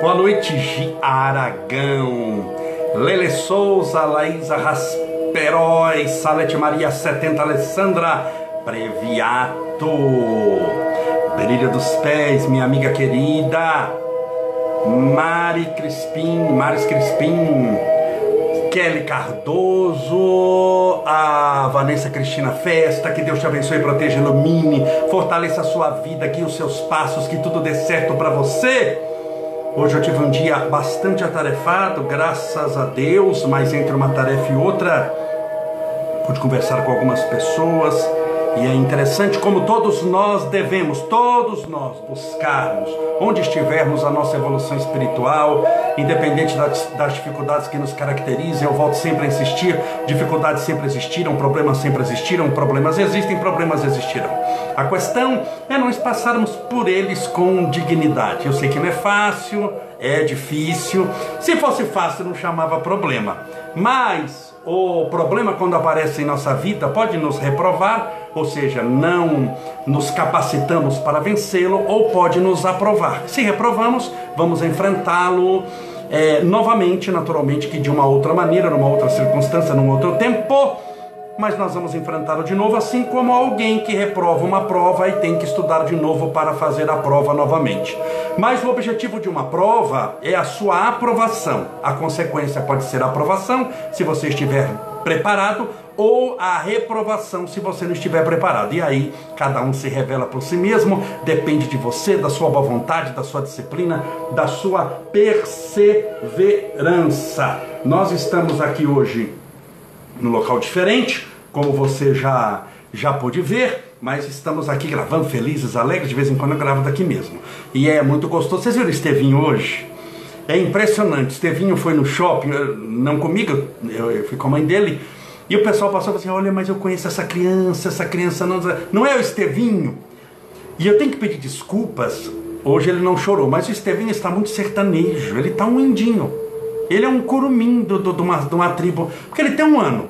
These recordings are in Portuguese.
Boa noite, Gi Aragão, Lele Souza, Laísa Rasperóis, Salete Maria 70, Alessandra Previato, Brilha dos Pés, minha amiga querida, Mari Crispim, Maris Crispim, Kelly Cardoso, a Vanessa Cristina Festa, que Deus te abençoe, proteja, ilumine, fortaleça a sua vida, guie os seus passos, que tudo dê certo para você. Hoje eu tive um dia bastante atarefado, graças a Deus, mas entre uma tarefa e outra, pude conversar com algumas pessoas e é interessante como todos nós devemos, todos nós, buscarmos, onde estivermos, a nossa evolução espiritual, independente das, das, dificuldades que nos caracterizam. Eu volto sempre a insistir: dificuldades sempre existiram, problemas sempre existiram, problemas existem, problemas existirão. A questão é nós passarmos por eles com dignidade. Eu sei que não é fácil, é difícil. Se fosse fácil, não chamava problema. Mas o problema, quando aparece em nossa vida, pode nos reprovar, ou seja, não nos capacitamos para vencê-lo, ou pode nos aprovar. Se reprovamos, vamos enfrentá-lo é, novamente, naturalmente, que de uma outra maneira, numa outra circunstância, num outro tempo mas nós vamos enfrentá-lo de novo, assim como alguém que reprova uma prova e tem que estudar de novo para fazer a prova novamente. Mas o objetivo de uma prova é a sua aprovação. A consequência pode ser a aprovação, se você estiver preparado, ou a reprovação, se você não estiver preparado. E aí, cada um se revela por si mesmo, depende de você, da sua boa vontade, da sua disciplina, da sua perseverança. Nós estamos aqui hoje num local diferente, como você já já pôde ver, mas estamos aqui gravando felizes, alegres, de vez em quando eu gravo daqui mesmo. E é muito gostoso. Vocês viram o Estevinho hoje? É impressionante. Estevinho foi no shopping, não comigo, eu, fui com a mãe dele, e o pessoal passou e falou assim: Olha, mas eu conheço essa criança, essa criança não, não é o Estevinho. E eu tenho que pedir desculpas. Hoje ele não chorou, mas o Estevinho está muito sertanejo, ele está um indinho. Ele é um curumim de, uma, uma tribo, porque ele tem um ano.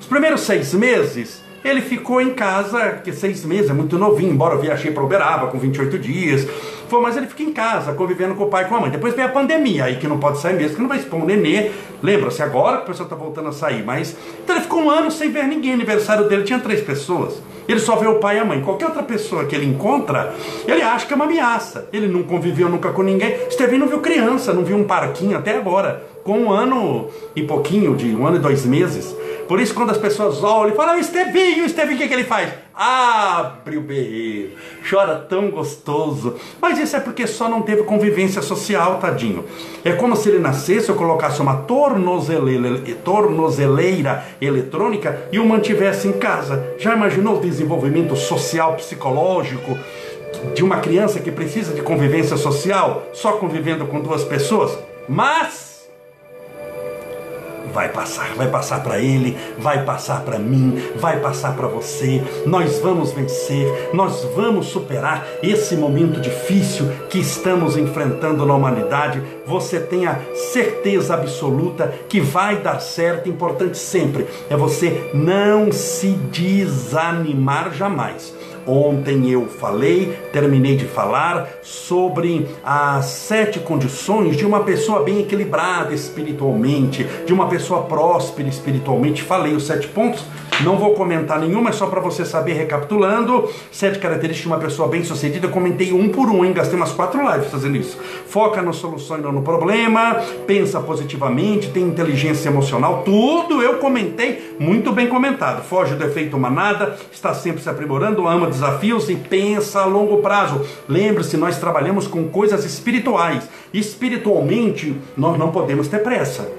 Os primeiros seis meses, ele ficou em casa, que seis meses é muito novinho, embora eu viajei para Uberaba com 28 dias. Foi, mas ele fica em casa, convivendo com o pai e com a mãe. Depois veio a pandemia, aí que não pode sair mesmo, que não vai expor um nenê. Lembra-se agora que o pessoal está voltando a sair, mas. Então ele ficou um ano sem ver ninguém. O aniversário dele tinha três pessoas. Ele só vê o pai e a mãe. Qualquer outra pessoa que ele encontra, ele acha que é uma ameaça. Ele não conviveu nunca com ninguém. Estevin não viu criança, não viu um parquinho até agora. Com um ano e pouquinho, de um ano e dois meses. Por isso, quando as pessoas olham e falam, ah, Estevinho, Estevinho, o que, que ele faz? Abre o berreiro, chora tão gostoso. Mas isso é porque só não teve convivência social, tadinho. É como se ele nascesse, eu colocasse uma tornozeleira, tornozeleira eletrônica e o mantivesse em casa. Já imaginou o desenvolvimento social, psicológico de uma criança que precisa de convivência social, só convivendo com duas pessoas? Mas vai passar, vai passar para ele, vai passar para mim, vai passar para você. Nós vamos vencer, nós vamos superar esse momento difícil que estamos enfrentando na humanidade. Você tenha certeza absoluta que vai dar certo. Importante sempre é você não se desanimar jamais. Ontem eu falei, terminei de falar sobre as sete condições de uma pessoa bem equilibrada espiritualmente, de uma pessoa próspera espiritualmente. Falei os sete pontos não vou comentar nenhuma, é só para você saber, recapitulando. Sete características de uma pessoa bem sucedida. Eu comentei um por um, hein? Gastei umas quatro lives fazendo isso. Foca na solução e não no problema. Pensa positivamente, tem inteligência emocional. Tudo eu comentei, muito bem comentado. Foge do efeito manada, está sempre se aprimorando, ama desafios e pensa a longo prazo. Lembre-se, nós trabalhamos com coisas espirituais. Espiritualmente, nós não podemos ter pressa.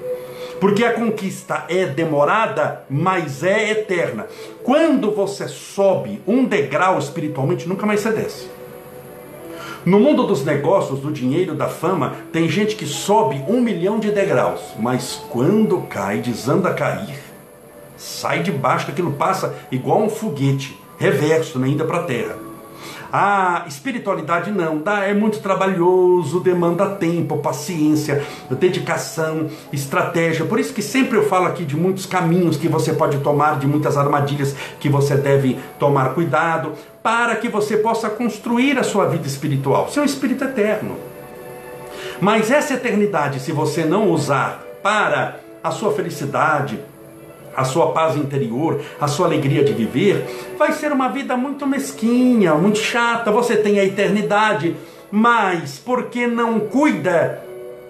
Porque a conquista é demorada, mas é eterna. Quando você sobe um degrau espiritualmente, nunca mais você desce. No mundo dos negócios, do dinheiro, da fama, tem gente que sobe um milhão de degraus, mas quando cai, desanda a cair, sai de baixo, aquilo passa igual um foguete, reverso, né, ainda para a terra. A espiritualidade não, dá, é muito trabalhoso, demanda tempo, paciência, dedicação, estratégia. Por isso que sempre eu falo aqui de muitos caminhos que você pode tomar, de muitas armadilhas que você deve tomar cuidado, para que você possa construir a sua vida espiritual. Seu espírito eterno. Mas essa eternidade, se você não usar para a sua felicidade, a sua paz interior, a sua alegria de viver, vai ser uma vida muito mesquinha, muito chata. Você tem a eternidade, mas porque não cuida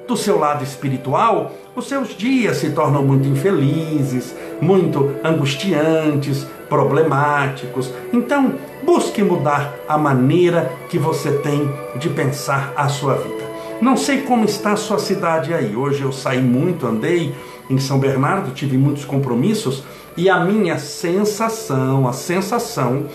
do seu lado espiritual, os seus dias se tornam muito infelizes, muito angustiantes, problemáticos. Então, busque mudar a maneira que você tem de pensar a sua vida. Não sei como está a sua cidade aí. Hoje eu saí muito, andei em São Bernardo, tive muitos compromissos e a minha sensação, a sensação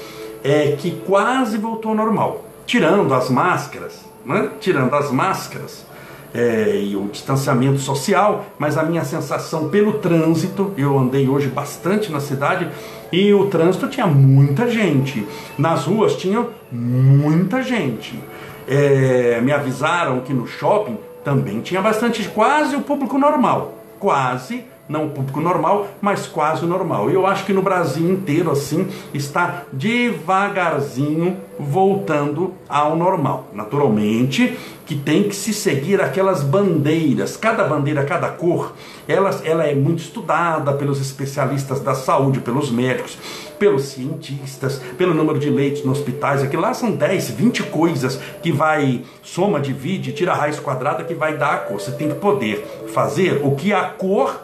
é que quase voltou ao normal, tirando as máscaras, né? tirando as máscaras é, e o distanciamento social, mas a minha sensação pelo trânsito, eu andei hoje bastante na cidade e o trânsito tinha muita gente, nas ruas tinha muita gente. É, me avisaram que no shopping também tinha bastante, quase o público normal quase, não o público normal, mas quase o normal. Eu acho que no Brasil inteiro, assim, está devagarzinho voltando ao normal. Naturalmente que tem que se seguir aquelas bandeiras, cada bandeira, cada cor, ela, ela é muito estudada pelos especialistas da saúde, pelos médicos, pelos cientistas, pelo número de leitos nos hospitais. Aqui lá são 10, 20 coisas que vai, soma, divide, tira a raiz quadrada que vai dar a cor. Você tem que poder fazer o que a cor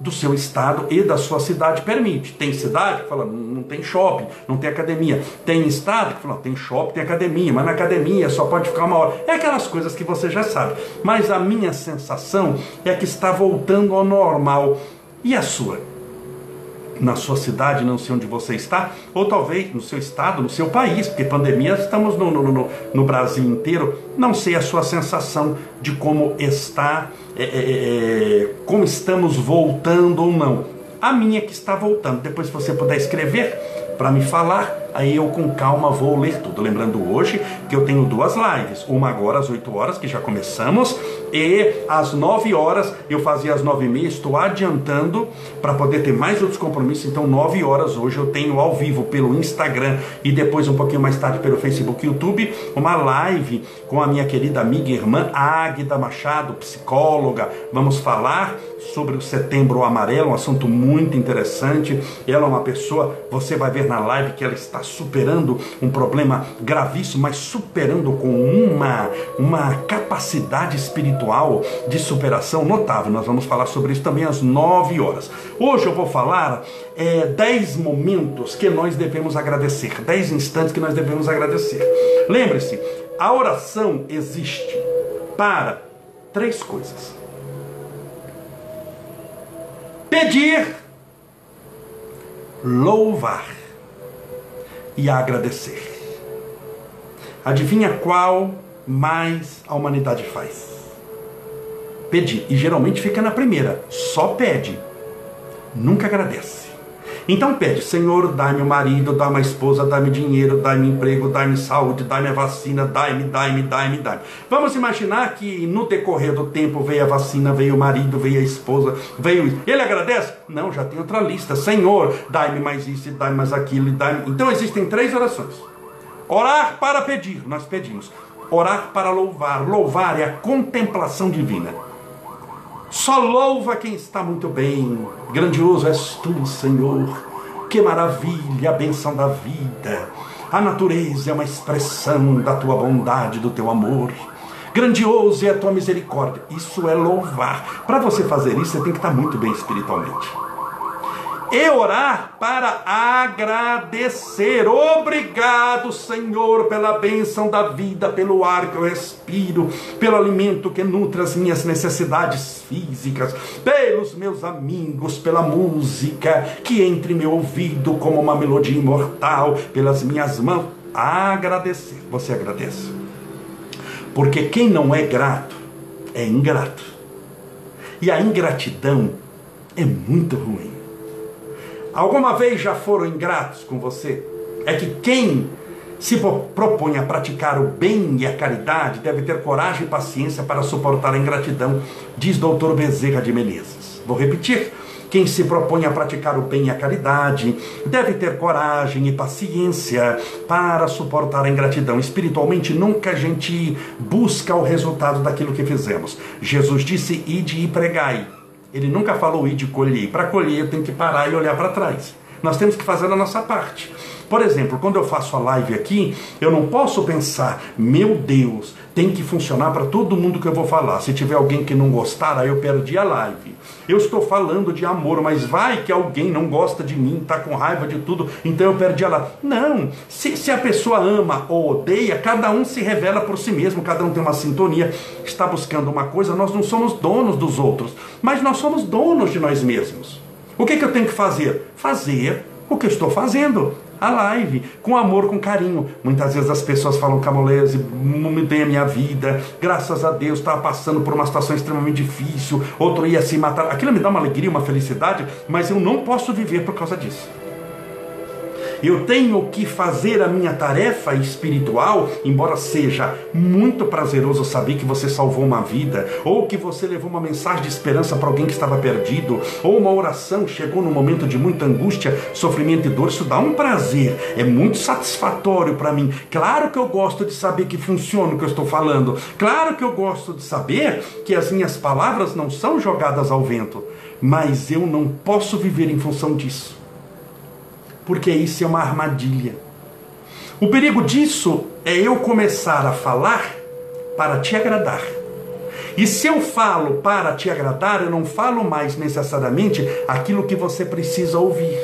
do seu estado e da sua cidade permite. Tem cidade que fala, não tem shopping, não tem academia. Tem estado que fala, tem shopping, tem academia, mas na academia só pode ficar uma hora. É aquelas coisas que você já sabe. Mas a minha sensação é que está voltando ao normal. E a sua? Na sua cidade, não sei onde você está, ou talvez no seu estado, no seu país, porque pandemia estamos no, no, no, no Brasil inteiro. Não sei a sua sensação de como está, é, é, é, é como estamos voltando ou não. A minha que está voltando. Depois, se você puder escrever para me falar, aí eu com calma vou ler tudo. Lembrando hoje que eu tenho duas lives, uma agora às 8 horas, que já começamos, e às 9 horas, eu fazia às 9 e meia, estou adiantando para poder ter mais outros compromissos, então 9 horas hoje eu tenho ao vivo pelo Instagram e depois um pouquinho mais tarde pelo Facebook e YouTube, uma live com a minha querida amiga e irmã Águida Machado, psicóloga, vamos falar sobre o Setembro Amarelo, um assunto muito interessante. Ela é uma pessoa, você vai ver na live que ela está superando um problema gravíssimo, mas superando com uma, uma capacidade espiritual de superação notável. Nós vamos falar sobre isso também às 9 horas. Hoje eu vou falar é, 10 momentos que nós devemos agradecer, 10 instantes que nós devemos agradecer. Lembre-se, a oração existe para três coisas pedir, louvar e agradecer. Adivinha qual mais a humanidade faz? Pedir. E geralmente fica na primeira. Só pede. Nunca agradece. Então pede, Senhor, dai-me o marido, dai-me a esposa, dai-me dinheiro, dai-me emprego, dai-me saúde, dai-me a vacina, dai-me, dai-me, dai-me, dai-me. Vamos imaginar que no decorrer do tempo veio a vacina, veio o marido, veio a esposa, veio isso. Ele agradece? Não, já tem outra lista. Senhor, dai-me mais isso, dai-me mais aquilo, dai-me. Então existem três orações. Orar para pedir, nós pedimos. Orar para louvar. Louvar é a contemplação divina. Só louva quem está muito bem. Grandioso és tu, Senhor. Que maravilha, a benção da vida. A natureza é uma expressão da tua bondade, do teu amor. Grandioso é a tua misericórdia. Isso é louvar. Para você fazer isso, você tem que estar muito bem espiritualmente e orar para agradecer. Obrigado, Senhor, pela bênção da vida, pelo ar que eu respiro, pelo alimento que nutre as minhas necessidades físicas, pelos meus amigos, pela música que entre meu ouvido como uma melodia imortal, pelas minhas mãos. Agradecer. Você agradece. Porque quem não é grato é ingrato. E a ingratidão é muito ruim. Alguma vez já foram ingratos com você? É que quem se propõe a praticar o bem e a caridade, deve ter coragem e paciência para suportar a ingratidão, diz doutor Bezerra de Menezes. Vou repetir. Quem se propõe a praticar o bem e a caridade deve ter coragem e paciência para suportar a ingratidão. Espiritualmente, nunca a gente busca o resultado daquilo que fizemos. Jesus disse: ide e pregai. Ele nunca falou ide e colhei. Para colher, eu tenho que parar e olhar para trás. Nós temos que fazer a nossa parte. Por exemplo, quando eu faço a live aqui, eu não posso pensar, meu Deus, tem que funcionar para todo mundo que eu vou falar. Se tiver alguém que não gostar, aí eu perdi a live. Eu estou falando de amor, mas vai que alguém não gosta de mim, está com raiva de tudo, então eu perdi a live. Não, se, se a pessoa ama ou odeia, cada um se revela por si mesmo, cada um tem uma sintonia, está buscando uma coisa, nós não somos donos dos outros, mas nós somos donos de nós mesmos. O que, que eu tenho que fazer? Fazer o que eu estou fazendo a live, com amor, com carinho. Muitas vezes as pessoas falam, Camolese, dê a minha vida, graças a Deus, estava passando por uma situação extremamente difícil, outro ia se matar. Aquilo me dá uma alegria, uma felicidade, mas eu não posso viver por causa disso. Eu tenho que fazer a minha tarefa espiritual, embora seja muito prazeroso saber que você salvou uma vida, ou que você levou uma mensagem de esperança para alguém que estava perdido, ou uma oração chegou num momento de muita angústia, sofrimento e dor. Isso dá um prazer, é muito satisfatório para mim. Claro que eu gosto de saber que funciona o que eu estou falando, claro que eu gosto de saber que as minhas palavras não são jogadas ao vento, mas eu não posso viver em função disso porque isso é uma armadilha. O perigo disso é eu começar a falar para te agradar. E se eu falo para te agradar, eu não falo mais necessariamente aquilo que você precisa ouvir.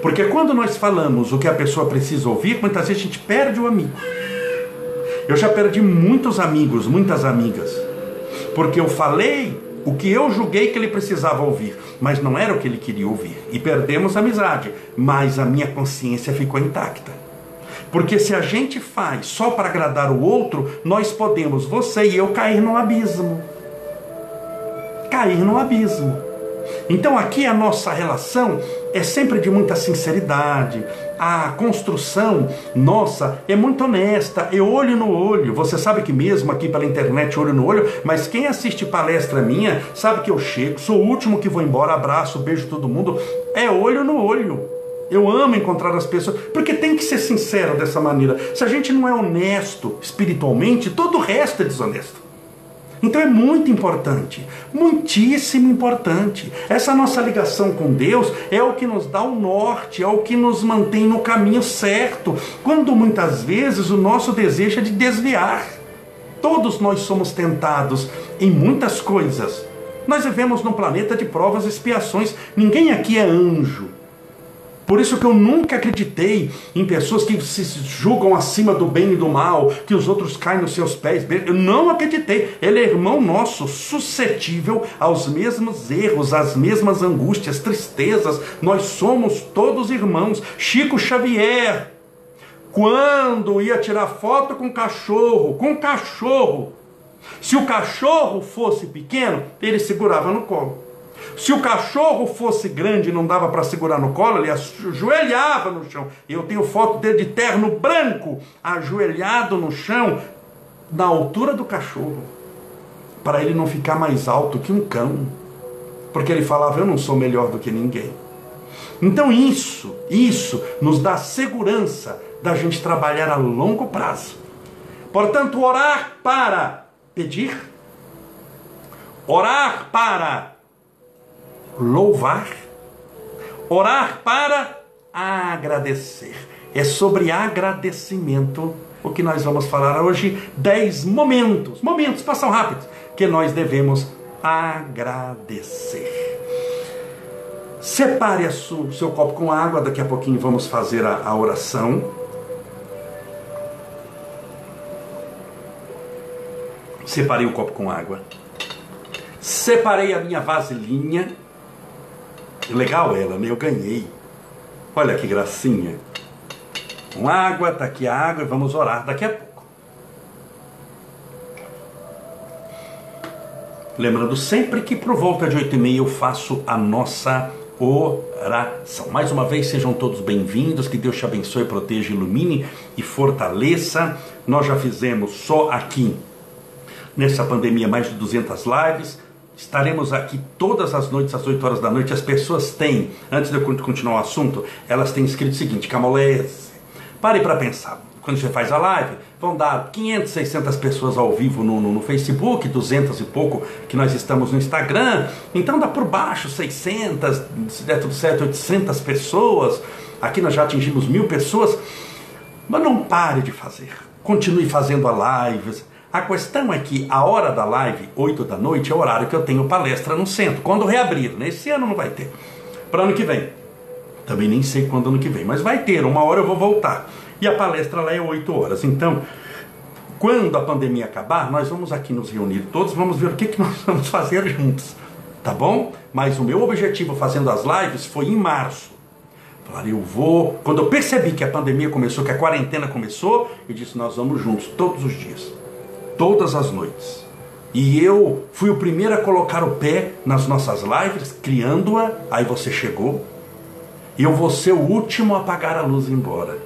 Porque quando nós falamos o que a pessoa precisa ouvir, muitas vezes a gente perde o amigo. Eu já perdi muitos amigos, muitas amigas, porque eu falei o que eu julguei que ele precisava ouvir, mas não era o que ele queria ouvir. E perdemos a amizade, mas a minha consciência ficou intacta. Porque se a gente faz só para agradar o outro, nós podemos, você e eu, cair no abismo. Cair no abismo. Então aqui a nossa relação é sempre de muita sinceridade. A construção nossa é muito honesta, é olho no olho. Você sabe que mesmo aqui pela internet, olho no olho, mas quem assiste palestra minha sabe que eu chego, sou o último que vou embora, abraço, beijo todo mundo. É olho no olho. Eu amo encontrar as pessoas, porque tem que ser sincero dessa maneira. Se a gente não é honesto espiritualmente, todo o resto é desonesto. Então é muito importante, muitíssimo importante. Essa nossa ligação com Deus é o que nos dá o norte, é o que nos mantém no caminho certo, quando muitas vezes o nosso desejo é de desviar. Todos nós somos tentados em muitas coisas. Nós vivemos num planeta de provas e expiações. Ninguém aqui é anjo. Por isso que eu nunca acreditei em pessoas que se julgam acima do bem e do mal, que os outros caem nos seus pés. Eu não acreditei. Ele é irmão nosso, suscetível aos mesmos erros, às mesmas angústias, tristezas. Nós somos todos irmãos. Chico Xavier, quando ia tirar foto com cachorro, com cachorro, se o cachorro fosse pequeno, ele segurava no colo. Se o cachorro fosse grande e não dava para segurar no colo, ele ajoelhava no chão. Eu tenho foto dele de terno branco, ajoelhado no chão, na altura do cachorro, para ele não ficar mais alto que um cão. Porque ele falava: Eu não sou melhor do que ninguém. Então, isso, isso nos dá segurança da gente trabalhar a longo prazo. Portanto, orar para pedir, orar para louvar, orar para agradecer. É sobre agradecimento o que nós vamos falar hoje. Dez momentos, momentos passam rápidos, que nós devemos agradecer. Separe o seu copo com água, daqui a pouquinho vamos fazer a, a oração. Separei o copo com água. Separei a minha vasilhinha Legal ela, né? Eu ganhei. Olha que gracinha. Com água, tá aqui a água e vamos orar daqui a pouco. Lembrando sempre que por volta de 8 e meia eu faço a nossa oração. Mais uma vez, sejam todos bem-vindos, que Deus te abençoe, proteja, ilumine e fortaleça. Nós já fizemos só aqui, nessa pandemia, mais de 200 lives. Estaremos aqui todas as noites, às 8 horas da noite. As pessoas têm, antes de eu continuar o assunto, elas têm escrito o seguinte: Camolese, pare para pensar. Quando você faz a live, vão dar 500, 600 pessoas ao vivo no, no, no, Facebook, 200 e pouco que nós estamos no Instagram. Então dá por baixo 600, se der tudo certo, 800 pessoas. Aqui nós já atingimos mil pessoas. Mas não pare de fazer. Continue fazendo a lives. A questão é que a hora da live, 8 da noite, é o horário que eu tenho palestra no centro. Quando reabrir, nesse ano não vai ter. Para ano que vem. Também nem sei quando ano que vem, mas vai ter. Uma hora eu vou voltar. E a palestra lá é 8 horas. Então, quando a pandemia acabar, nós vamos aqui nos reunir todos, vamos ver o que, que nós vamos fazer juntos. Tá bom? Mas o meu objetivo fazendo as lives foi em março. Falar, eu vou. Quando eu percebi que a pandemia começou, que a quarentena começou, eu disse: nós vamos juntos todos os dias, todas as noites. E eu fui o primeiro a colocar o pé nas nossas lives, criando-a. Aí você chegou. E eu vou ser o último a apagar a luz embora.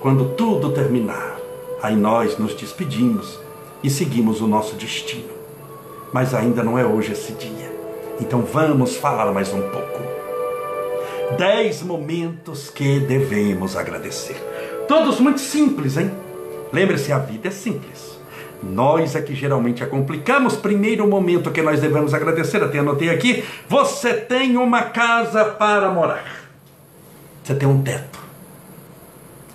Quando tudo terminar, aí nós nos despedimos e seguimos o nosso destino. Mas ainda não é hoje esse dia. Então vamos falar mais um pouco. Dez momentos que devemos agradecer. Todos muito simples, hein? Lembre-se, a vida é simples. Nós é que geralmente a complicamos. Primeiro momento que nós devemos agradecer, até anotei aqui: você tem uma casa para morar. Você tem um teto.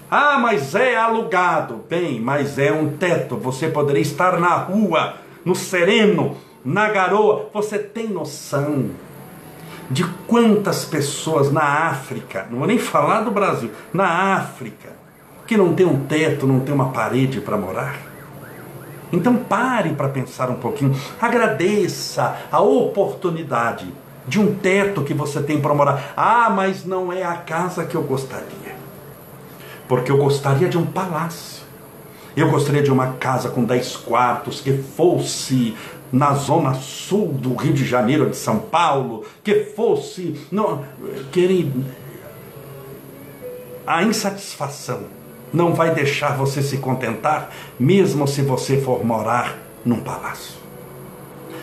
Ah, mas é alugado. Bem, mas é um teto. Você poderia estar na rua, no sereno, na garoa. Você tem noção de quantas pessoas na África, não vou nem falar do Brasil, na África, que não tem um teto, não tem uma parede para morar? Então pare para pensar um pouquinho. Agradeça a oportunidade de um teto que você tem para morar. Ah, mas não é a casa que eu gostaria porque eu gostaria de um palácio. Eu gostaria de uma casa com dez quartos que fosse na zona sul do Rio de Janeiro, de São Paulo, que fosse. Não, querido, a insatisfação não vai deixar você se contentar, mesmo se você for morar num palácio.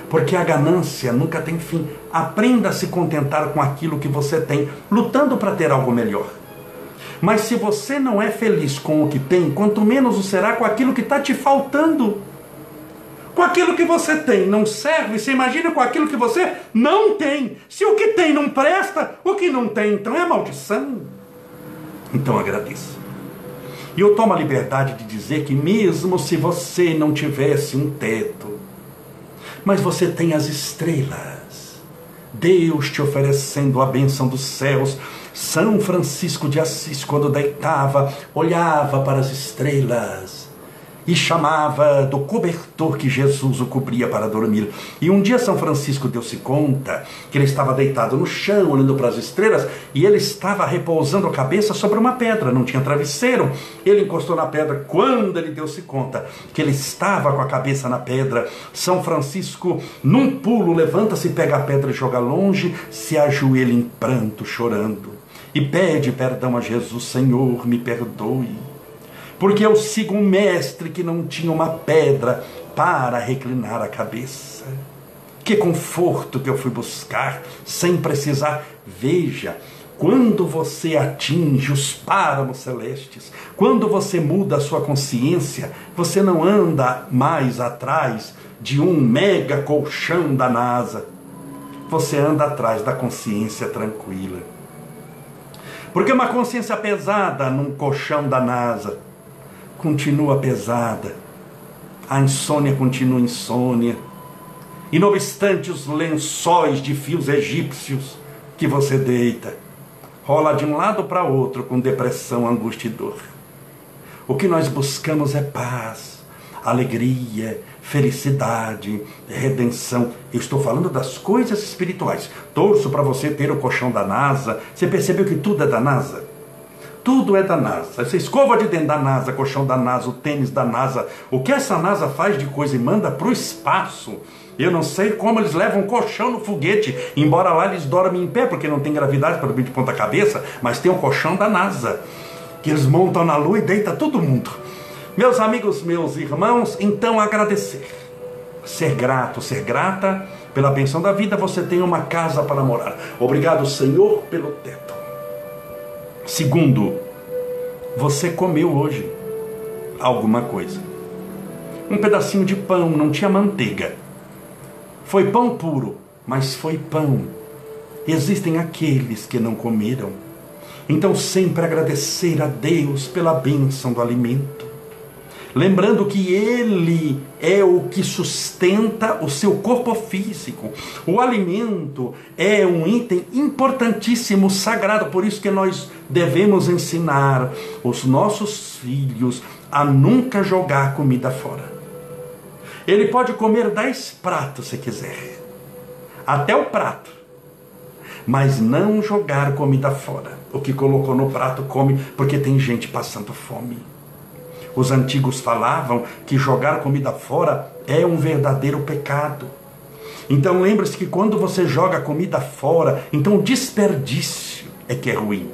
Porque a ganância nunca tem fim. Aprenda a se contentar com aquilo que você tem, lutando para ter algo melhor. Mas se você não é feliz com o que tem, quanto menos o será com aquilo que está te faltando. Com aquilo que você tem não serve, você imagina com aquilo que você não tem. Se o que tem não presta, o que não tem então é maldição. Então agradeça. E eu tomo a liberdade de dizer que, mesmo se você não tivesse um teto, mas você tem as estrelas, Deus te oferecendo a bênção dos céus, são Francisco de Assis, quando deitava, olhava para as estrelas e chamava do cobertor que Jesus o cobria para dormir. E um dia São Francisco deu-se conta que ele estava deitado no chão, olhando para as estrelas, e ele estava repousando a cabeça sobre uma pedra, não tinha travesseiro. Ele encostou na pedra. Quando ele deu-se conta que ele estava com a cabeça na pedra, São Francisco, num pulo, levanta-se, pega a pedra e joga longe, se ajoelha em pranto, chorando, e pede perdão a Jesus: Senhor, me perdoe porque eu sigo um mestre que não tinha uma pedra para reclinar a cabeça. Que conforto que eu fui buscar sem precisar. Veja, quando você atinge os páramos celestes, quando você muda a sua consciência, você não anda mais atrás de um mega colchão da NASA. Você anda atrás da consciência tranquila. Porque uma consciência pesada num colchão da NASA continua pesada, a insônia continua insônia, e não obstante os lençóis de fios egípcios que você deita, rola de um lado para outro com depressão, angústia e dor. O que nós buscamos é paz, alegria, felicidade, redenção. Eu estou falando das coisas espirituais. Torço para você ter o colchão da NASA. Você percebeu que tudo é da NASA? Tudo é da NASA. Essa escova de dentro da NASA, colchão da NASA, o tênis da NASA, o que essa NASA faz de coisa e manda para o espaço. Eu não sei como eles levam colchão no foguete, embora lá eles dormem em pé, porque não tem gravidade para dormir de ponta cabeça, mas tem o um colchão da NASA, que eles montam na lua e deita todo mundo. Meus amigos, meus irmãos, então agradecer. Ser grato, ser grata pela benção da vida, você tem uma casa para morar. Obrigado, Senhor, pelo teto. Segundo, você comeu hoje alguma coisa. Um pedacinho de pão, não tinha manteiga. Foi pão puro, mas foi pão. Existem aqueles que não comeram. Então, sempre agradecer a Deus pela bênção do alimento lembrando que ele é o que sustenta o seu corpo físico. O alimento é um item importantíssimo, sagrado, por isso que nós devemos ensinar os nossos filhos a nunca jogar comida fora. Ele pode comer dez pratos se quiser, até o prato, mas não jogar comida fora. O que colocou no prato come, porque tem gente passando fome. Os antigos falavam que jogar comida fora é um verdadeiro pecado. Então lembre-se que quando você joga comida fora, então o desperdício é que é ruim.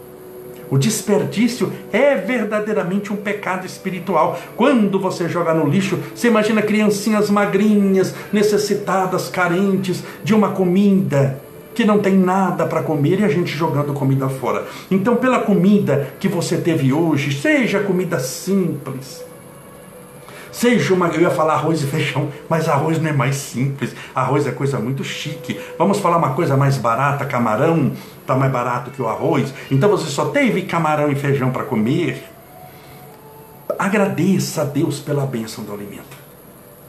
O desperdício é verdadeiramente um pecado espiritual. Quando você joga no lixo, você imagina criancinhas magrinhas, necessitadas, carentes de uma comida que não tem nada para comer e a gente jogando comida fora. Então, pela comida que você teve hoje, seja comida simples, seja uma. Eu ia falar arroz e feijão, mas arroz não é mais simples. Arroz é coisa muito chique. Vamos falar uma coisa mais barata: camarão está mais barato que o arroz. Então você só teve camarão e feijão para comer. Agradeça a Deus pela bênção do alimento.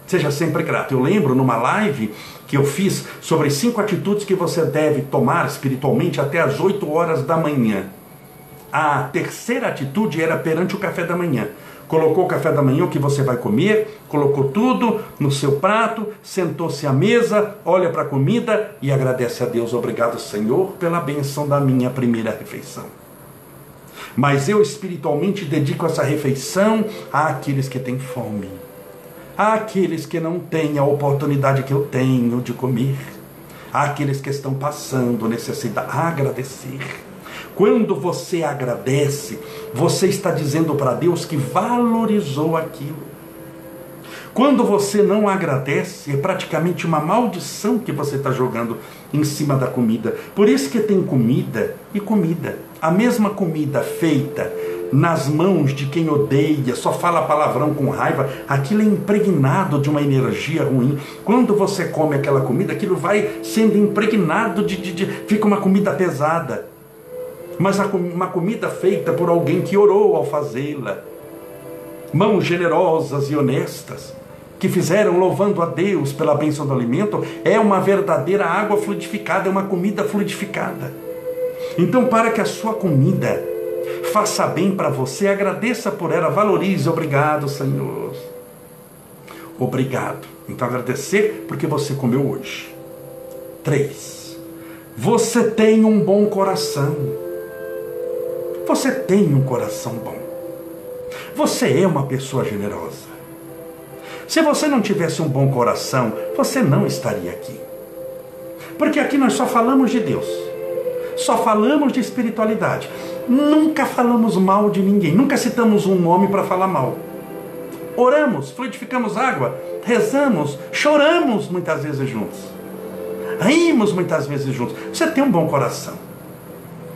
Seja sempre grato. Eu lembro numa live que eu fiz sobre cinco atitudes que você deve tomar espiritualmente até as 8 horas da manhã. A terceira atitude era perante o café da manhã. Colocou o café da manhã, o que você vai comer, colocou tudo no seu prato, sentou-se à mesa, olha para a comida e agradece a Deus. Obrigado, Senhor, pela benção da minha primeira refeição. Mas eu espiritualmente dedico essa refeição àqueles que têm fome àqueles que não têm a oportunidade que eu tenho de comer, àqueles que estão passando necessidade, agradecer. Quando você agradece, você está dizendo para Deus que valorizou aquilo. Quando você não agradece, é praticamente uma maldição que você está jogando em cima da comida. Por isso que tem comida e comida. A mesma comida feita nas mãos de quem odeia, só fala palavrão com raiva, aquilo é impregnado de uma energia ruim. Quando você come aquela comida, aquilo vai sendo impregnado de. de, de fica uma comida pesada. Mas uma comida feita por alguém que orou ao fazê-la. Mãos generosas e honestas que fizeram louvando a Deus pela bênção do alimento, é uma verdadeira água fluidificada, é uma comida fluidificada. Então, para que a sua comida faça bem para você, agradeça por ela, valorize. Obrigado, Senhor. Obrigado. Então, agradecer porque você comeu hoje. Três. Você tem um bom coração. Você tem um coração bom. Você é uma pessoa generosa. Se você não tivesse um bom coração, você não estaria aqui. Porque aqui nós só falamos de Deus, só falamos de espiritualidade. Nunca falamos mal de ninguém, nunca citamos um nome para falar mal. Oramos, fluidificamos água, rezamos, choramos muitas vezes juntos. Rimos muitas vezes juntos. Você tem um bom coração.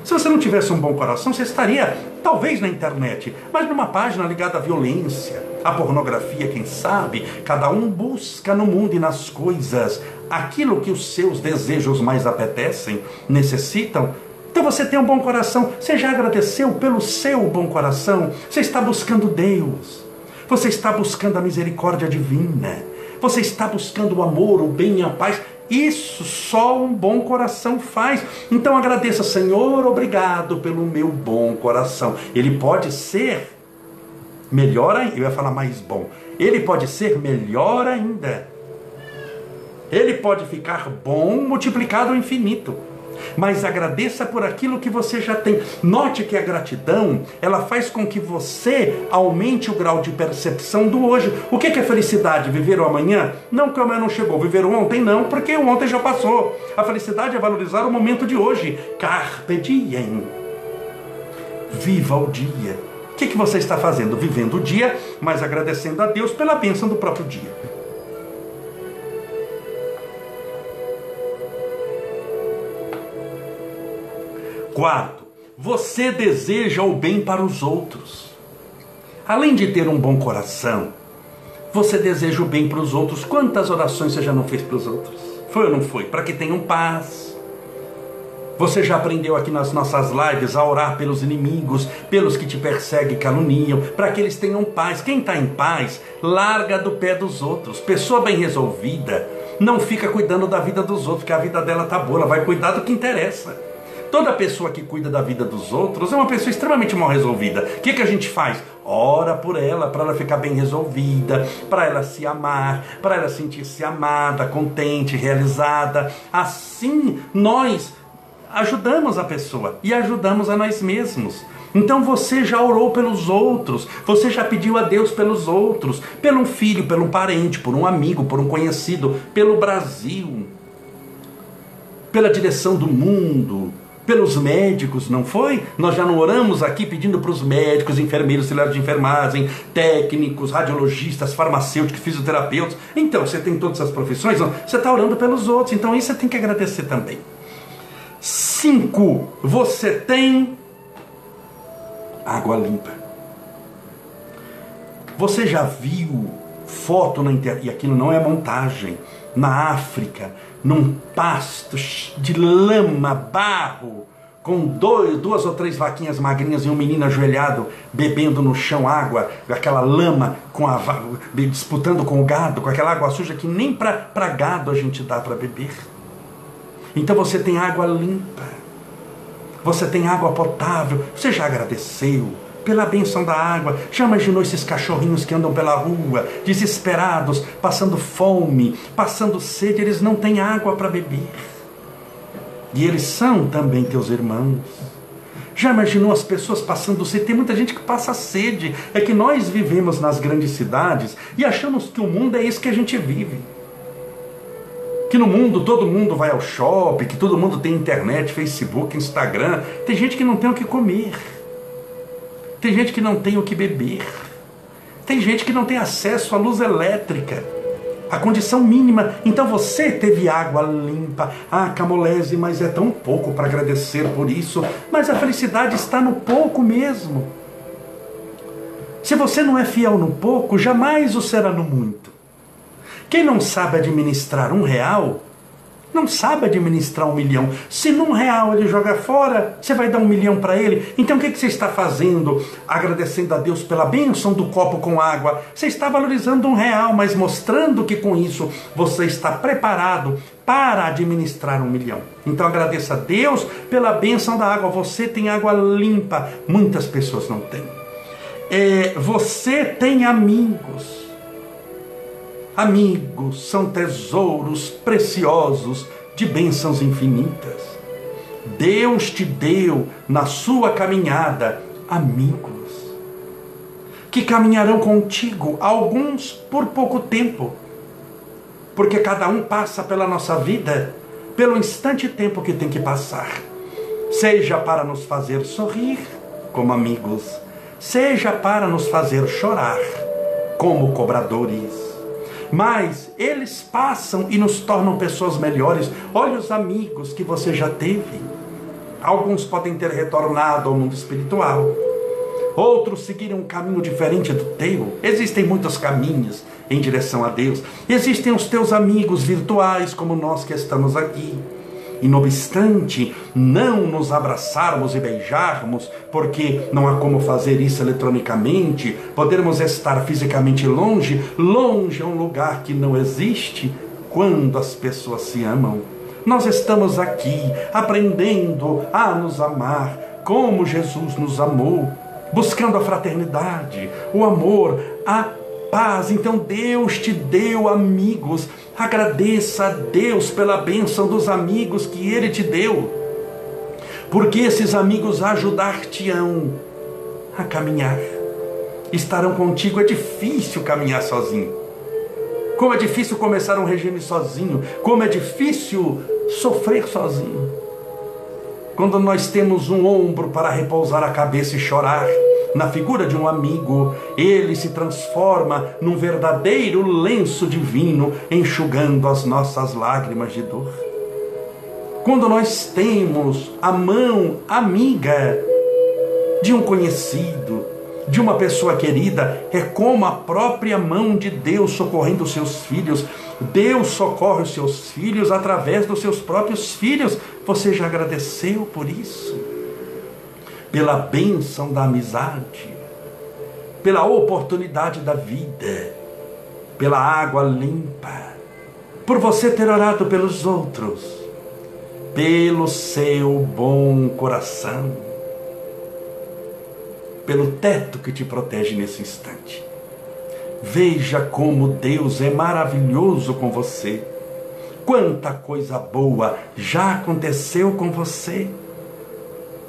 Se você não tivesse um bom coração, você estaria talvez na internet, mas numa página ligada à violência, à pornografia, quem sabe. Cada um busca no mundo e nas coisas aquilo que os seus desejos mais apetecem, necessitam. Então você tem um bom coração. Você já agradeceu pelo seu bom coração? Você está buscando Deus. Você está buscando a misericórdia divina. Você está buscando o amor, o bem e a paz. Isso só um bom coração faz. Então agradeça, Senhor, obrigado pelo meu bom coração. Ele pode ser melhor ainda. Eu ia falar mais bom. Ele pode ser melhor ainda. Ele pode ficar bom multiplicado ao infinito. Mas agradeça por aquilo que você já tem. Note que a gratidão, ela faz com que você aumente o grau de percepção do hoje. O que é felicidade? Viver o amanhã? Não que o amanhã não chegou. Viver o ontem? Não, porque o ontem já passou. A felicidade é valorizar o momento de hoje. Carpe diem. Viva o dia. O que, que você está fazendo? Vivendo o dia, mas agradecendo a Deus pela bênção do próprio dia. Quarto, você deseja o bem para os outros. Além de ter um bom coração, você deseja o bem para os outros. Quantas orações você já não fez para os outros? Foi ou não foi? Para que tenham paz. Você já aprendeu aqui nas nossas lives a orar pelos inimigos, pelos que te perseguem e caluniam, para que eles tenham paz. Quem está em paz, larga do pé dos outros. Pessoa bem resolvida não fica cuidando da vida dos outros, que a vida dela tá boa, ela vai cuidar do que interessa. Toda pessoa que cuida da vida dos outros é uma pessoa extremamente mal resolvida. O que, que a gente faz? Ora por ela, para ela ficar bem resolvida, para ela se amar, para ela sentir-se amada, contente, realizada. Assim nós ajudamos a pessoa e ajudamos a nós mesmos. Então você já orou pelos outros, você já pediu a Deus pelos outros, pelo filho, pelo parente, por um amigo, por um conhecido, pelo Brasil, pela direção do mundo, pelos médicos, não foi? Nós já não oramos aqui pedindo para os médicos, enfermeiros, auxiliares de enfermagem, técnicos, radiologistas, farmacêuticos, fisioterapeutas. Então, você tem todas essas profissões, você está orando pelos outros, então isso você tem que agradecer também. Cinco, você tem água limpa. Você já viu foto na internet, e aquilo não é montagem, na África, num pasto de lama, barro, com dois, duas ou três vaquinhas magrinhas e um menino ajoelhado bebendo no chão água, aquela lama com a, disputando com o gado, com aquela água suja que nem para gado a gente dá para beber. Então você tem água limpa, você tem água potável, você já agradeceu pela benção da água. Já imaginou esses cachorrinhos que andam pela rua, desesperados, passando fome, passando sede, eles não têm água para beber. E eles são também teus irmãos. Já imaginou as pessoas passando sede? Tem muita gente que passa sede. É que nós vivemos nas grandes cidades e achamos que o mundo é isso que a gente vive. Que no mundo todo mundo vai ao shopping, que todo mundo tem internet, Facebook, Instagram. Tem gente que não tem o que comer. Tem gente que não tem o que beber. Tem gente que não tem acesso à luz elétrica. A condição mínima. Então você teve água limpa. Ah, Camolese, mas é tão pouco para agradecer por isso. Mas a felicidade está no pouco mesmo. Se você não é fiel no pouco, jamais o será no muito. Quem não sabe administrar um real, não sabe administrar um milhão. Se num real ele joga fora, você vai dar um milhão para ele. Então o que, que você está fazendo? Agradecendo a Deus pela bênção do copo com água. Você está valorizando um real, mas mostrando que com isso você está preparado para administrar um milhão. Então agradeça a Deus pela bênção da água. Você tem água limpa. Muitas pessoas não têm. É, você tem amigos Amigos são tesouros preciosos de bênçãos infinitas. Deus te deu na sua caminhada amigos que caminharão contigo, alguns por pouco tempo, porque cada um passa pela nossa vida pelo instante tempo que tem que passar, seja para nos fazer sorrir como amigos, seja para nos fazer chorar como cobradores mas eles passam e nos tornam pessoas melhores. Olha os amigos que você já teve. Alguns podem ter retornado ao mundo espiritual, outros seguiram um caminho diferente do teu. Existem muitos caminhos em direção a Deus. Existem os teus amigos virtuais, como nós que estamos aqui. E não obstante não nos abraçarmos e beijarmos, porque não há como fazer isso eletronicamente, podermos estar fisicamente longe, longe é um lugar que não existe quando as pessoas se amam. Nós estamos aqui aprendendo a nos amar como Jesus nos amou, buscando a fraternidade, o amor, a paz. Então Deus te deu amigos. Agradeça a Deus pela bênção dos amigos que Ele te deu. porque esses amigos ajudar-te-ão a caminhar. Estarão contigo. É difícil caminhar sozinho. Como é difícil começar um regime sozinho. Como é difícil sofrer sozinho. Quando nós temos um ombro para repousar a cabeça e chorar, na figura de um amigo, ele se transforma num verdadeiro lenço divino, enxugando as nossas lágrimas de dor. Quando nós temos a mão amiga de um conhecido, de uma pessoa querida, é como a própria mão de Deus socorrendo os seus filhos. Deus socorre os seus filhos através dos seus próprios filhos. Você já agradeceu por isso? Pela bênção da amizade, pela oportunidade da vida, pela água limpa, por você ter orado pelos outros pelo seu bom coração, pelo teto que te protege nesse instante. Veja como Deus é maravilhoso com você. Quanta coisa boa já aconteceu com você.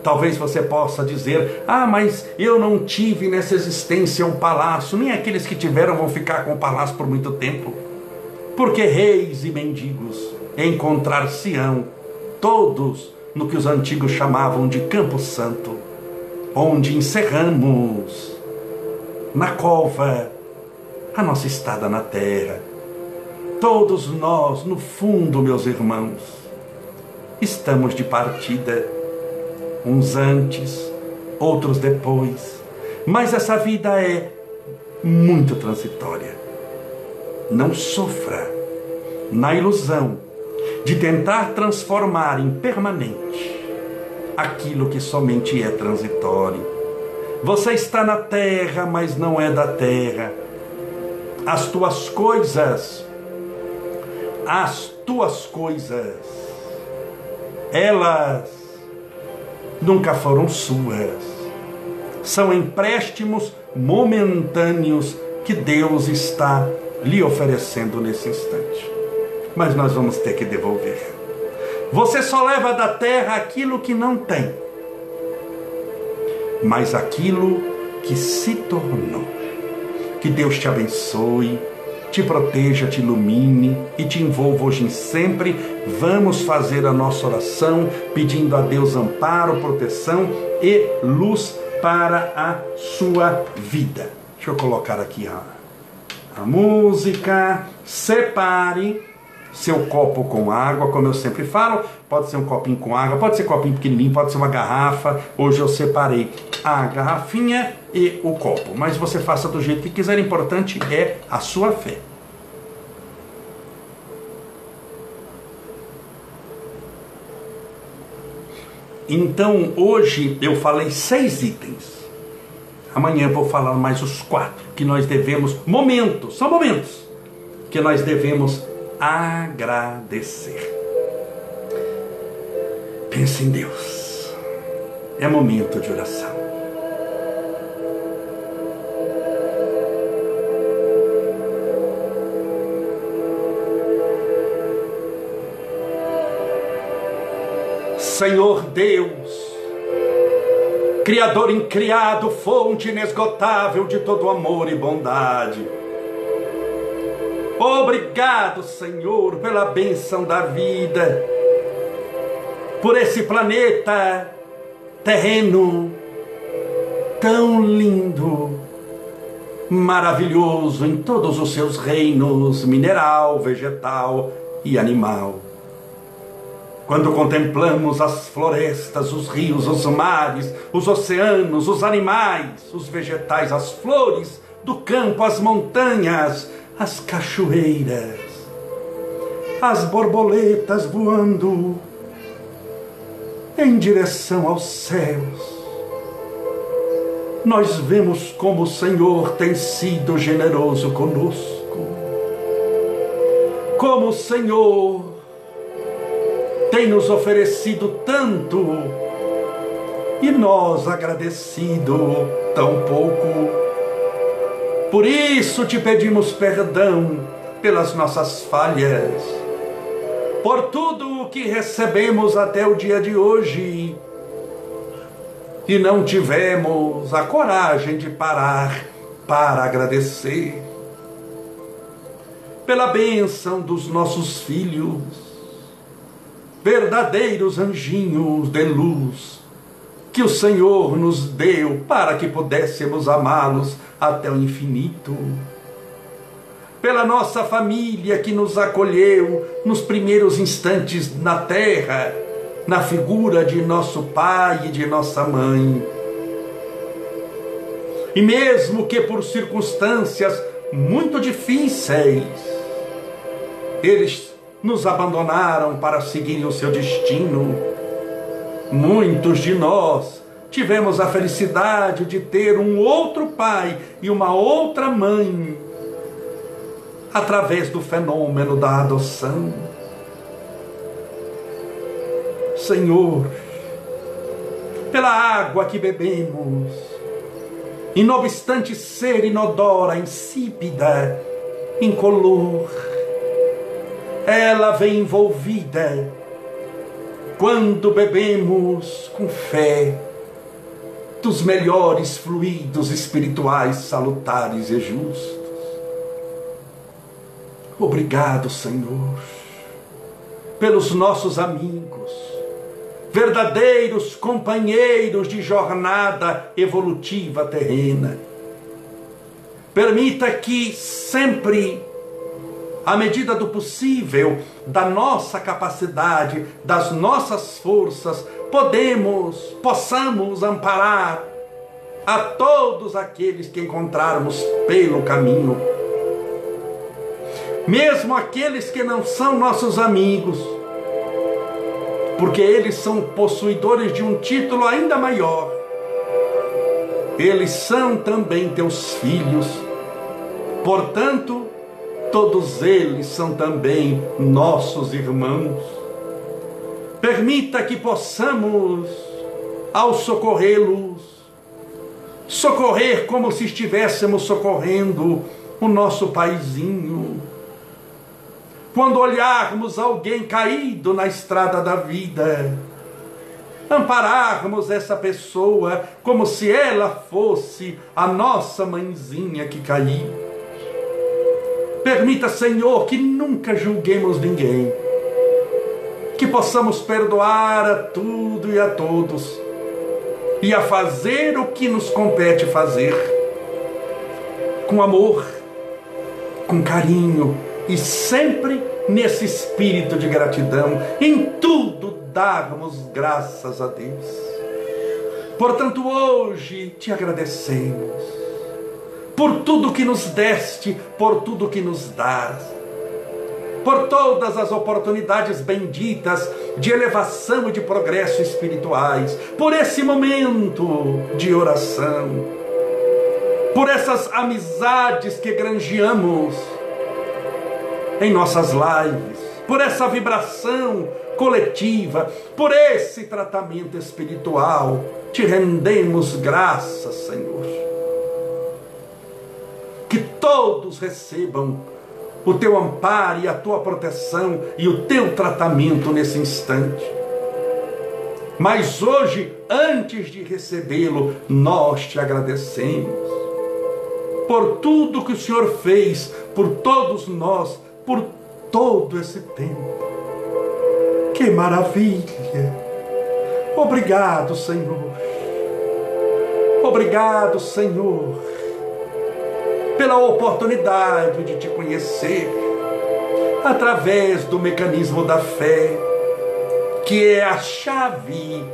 Talvez você possa dizer: Ah, mas eu não tive nessa existência um palácio. Nem aqueles que tiveram vão ficar com o palácio por muito tempo. Porque reis e mendigos encontrar-se-ão todos no que os antigos chamavam de Campo Santo, onde encerramos na cova a nossa estada na terra. Todos nós, no fundo, meus irmãos, estamos de partida, uns antes, outros depois, mas essa vida é muito transitória. Não sofra na ilusão de tentar transformar em permanente aquilo que somente é transitório. Você está na terra, mas não é da terra. As tuas coisas, as tuas coisas, elas nunca foram suas. São empréstimos momentâneos que Deus está lhe oferecendo nesse instante mas nós vamos ter que devolver. Você só leva da terra aquilo que não tem, mas aquilo que se tornou. Que Deus te abençoe, te proteja, te ilumine e te envolva hoje e sempre. Vamos fazer a nossa oração pedindo a Deus amparo, proteção e luz para a sua vida. Deixa eu colocar aqui a, a música. Separe seu copo com água, como eu sempre falo, pode ser um copinho com água, pode ser um copinho pequenininho, pode ser uma garrafa. Hoje eu separei a garrafinha e o copo, mas você faça do jeito que quiser, o importante é a sua fé. Então hoje eu falei seis itens. Amanhã eu vou falar mais os quatro que nós devemos, momentos, são momentos, que nós devemos agradecer. Pense em Deus. É momento de oração. Senhor Deus, Criador incriado, fonte inesgotável de todo amor e bondade Obrigado, Senhor, pela benção da vida, por esse planeta terreno tão lindo, maravilhoso em todos os seus reinos mineral, vegetal e animal. Quando contemplamos as florestas, os rios, os mares, os oceanos, os animais, os vegetais, as flores do campo, as montanhas, as cachoeiras, as borboletas voando em direção aos céus. Nós vemos como o Senhor tem sido generoso conosco, como o Senhor tem nos oferecido tanto. E nós agradecido tão pouco. Por isso te pedimos perdão pelas nossas falhas, por tudo o que recebemos até o dia de hoje. E não tivemos a coragem de parar para agradecer. Pela bênção dos nossos filhos, verdadeiros anjinhos de luz que o Senhor nos deu para que pudéssemos amá-los até o infinito. Pela nossa família que nos acolheu nos primeiros instantes na terra, na figura de nosso pai e de nossa mãe. E mesmo que por circunstâncias muito difíceis, eles nos abandonaram para seguirem o seu destino, muitos de nós tivemos a felicidade de ter um outro pai e uma outra mãe através do fenômeno da adoção. Senhor, pela água que bebemos, e não obstante ser inodora, insípida, incolor, ela vem envolvida quando bebemos com fé dos melhores fluidos espirituais salutares e justos. Obrigado, Senhor, pelos nossos amigos, verdadeiros companheiros de jornada evolutiva terrena. Permita que sempre, à medida do possível, da nossa capacidade, das nossas forças, podemos, possamos amparar a todos aqueles que encontrarmos pelo caminho. Mesmo aqueles que não são nossos amigos, porque eles são possuidores de um título ainda maior. Eles são também teus filhos. Portanto, todos eles são também nossos irmãos. Permita que possamos, ao socorrê-los, socorrer como se estivéssemos socorrendo o nosso paizinho quando olharmos alguém caído na estrada da vida, ampararmos essa pessoa como se ela fosse a nossa mãezinha que caiu. Permita, Senhor, que nunca julguemos ninguém, que possamos perdoar a tudo e a todos, e a fazer o que nos compete fazer, com amor, com carinho, e sempre nesse espírito de gratidão, em tudo darmos graças a Deus. Portanto, hoje te agradecemos por tudo que nos deste, por tudo que nos dás, por todas as oportunidades benditas de elevação e de progresso espirituais, por esse momento de oração, por essas amizades que granjeamos em nossas lives, por essa vibração coletiva, por esse tratamento espiritual. Te rendemos graças, Senhor. Que todos recebam o teu amparo e a tua proteção e o teu tratamento nesse instante. Mas hoje, antes de recebê-lo, nós te agradecemos por tudo que o Senhor fez por todos nós por todo esse tempo. Que maravilha! Obrigado, Senhor. Obrigado, Senhor, pela oportunidade de te conhecer através do mecanismo da fé, que é a chave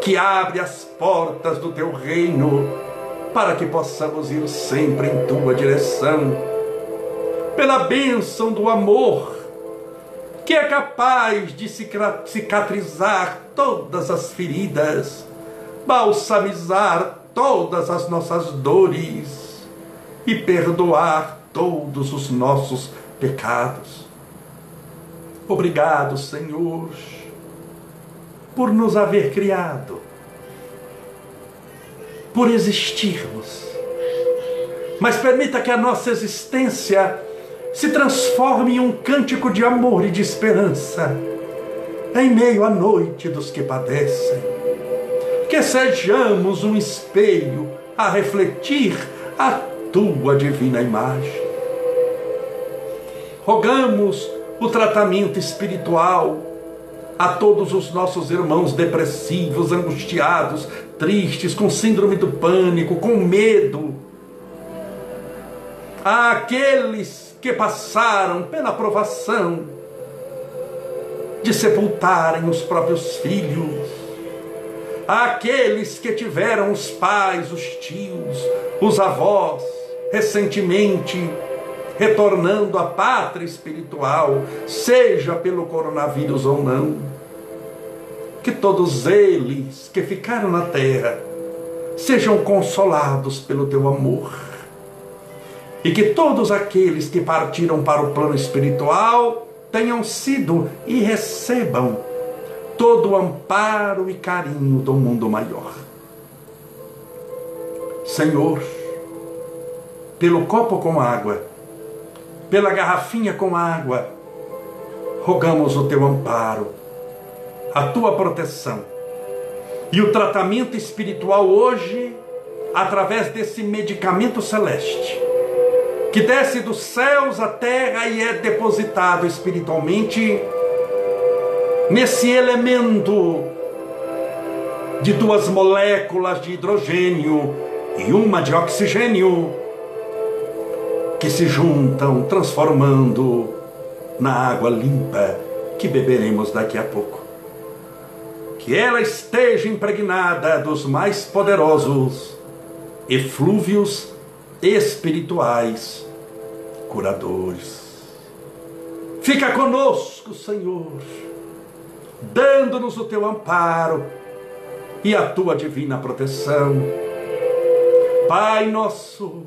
que abre as portas do teu reino para que possamos ir sempre em tua direção pela bênção do amor, que é capaz de cicatrizar todas as feridas, balsamizar todas as nossas dores e perdoar todos os nossos pecados. Obrigado, Senhor, por nos haver criado, por existirmos. Mas permita que a nossa existência se transforme em um cântico de amor e de esperança em meio à noite dos que padecem. que sejamos um espelho a refletir a tua divina imagem. Rogamos o tratamento espiritual a todos os nossos irmãos depressivos, angustiados, tristes, com síndrome do pânico, com medo. Aqueles que passaram pela provação de sepultarem os próprios filhos, aqueles que tiveram os pais, os tios, os avós, recentemente retornando à pátria espiritual, seja pelo coronavírus ou não. Que todos eles que ficaram na terra sejam consolados pelo teu amor. E que todos aqueles que partiram para o plano espiritual tenham sido e recebam todo o amparo e carinho do mundo maior. Senhor, pelo copo com água, pela garrafinha com água, rogamos o teu amparo, a tua proteção. E o tratamento espiritual hoje, através desse medicamento celeste, que desce dos céus à terra e é depositado espiritualmente nesse elemento de duas moléculas de hidrogênio e uma de oxigênio que se juntam, transformando na água limpa que beberemos daqui a pouco. Que ela esteja impregnada dos mais poderosos eflúvios espirituais curadores. Fica conosco, Senhor, dando-nos o teu amparo e a tua divina proteção. Pai nosso,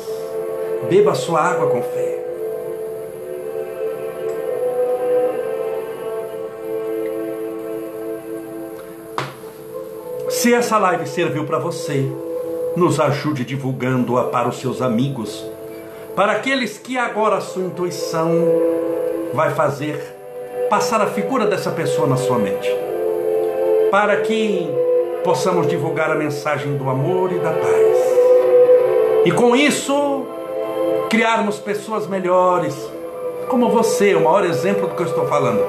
Beba sua água com fé. Se essa live serviu para você, nos ajude divulgando-a para os seus amigos, para aqueles que agora a sua intuição vai fazer passar a figura dessa pessoa na sua mente, para que possamos divulgar a mensagem do amor e da paz. E com isso, criarmos pessoas melhores, como você, o maior exemplo do que eu estou falando.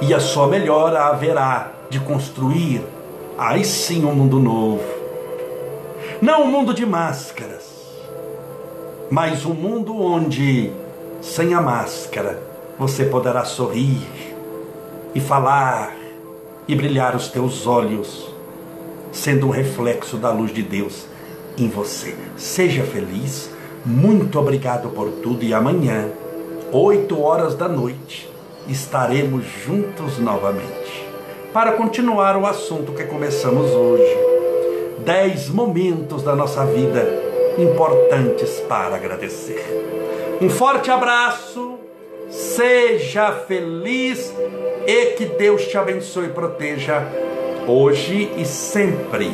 E a sua melhora haverá de construir, aí sim, um mundo novo. Não um mundo de máscaras, mas um mundo onde, sem a máscara, você poderá sorrir e falar e brilhar os teus olhos, sendo um reflexo da luz de Deus em você. Seja feliz muito obrigado por tudo e amanhã, 8 horas da noite, estaremos juntos novamente para continuar o assunto que começamos hoje. 10 momentos da nossa vida importantes para agradecer. Um forte abraço, seja feliz e que Deus te abençoe e proteja hoje e sempre.